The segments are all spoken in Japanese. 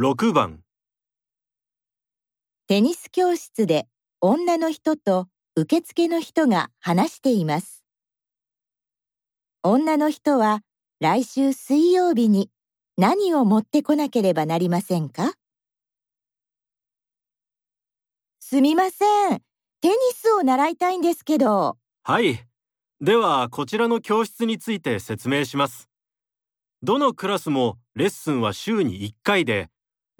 6番テニス教室で女の人と受付の人が話しています。女の人は来週水曜日に何を持ってこなければなりませんか？すみません。テニスを習いたいんですけど。はい。では、こちらの教室について説明します。どのクラスもレッスンは週に1回で、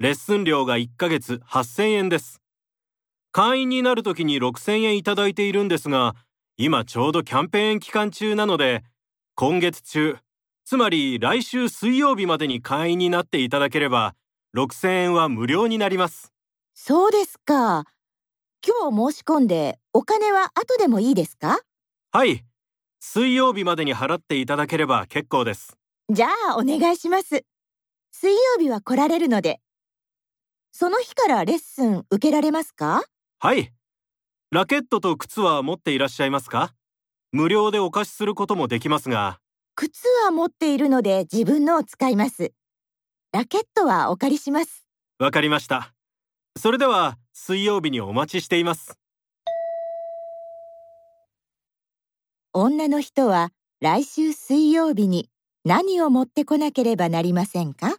レッスン料が1ヶ月8000円です。会員になるときに6000円いただいているんですが、今ちょうどキャンペーン期間中なので、今月中、つまり来週水曜日までに会員になっていただければ、6000円は無料になります。そうですか。今日申し込んでお金は後でもいいですか？はい。水曜日までに払っていただければ結構です。じゃあお願いします。水曜日は来られるので。その日からレッスン受けられますか？はい。ラケットと靴は持っていらっしゃいますか？無料でお貸しすることもできますが、靴は持っているので自分のを使います。ラケットはお借りします。わかりました。それでは、水曜日にお待ちしています。女の人は来週水曜日に何を持ってこなければなりませんか？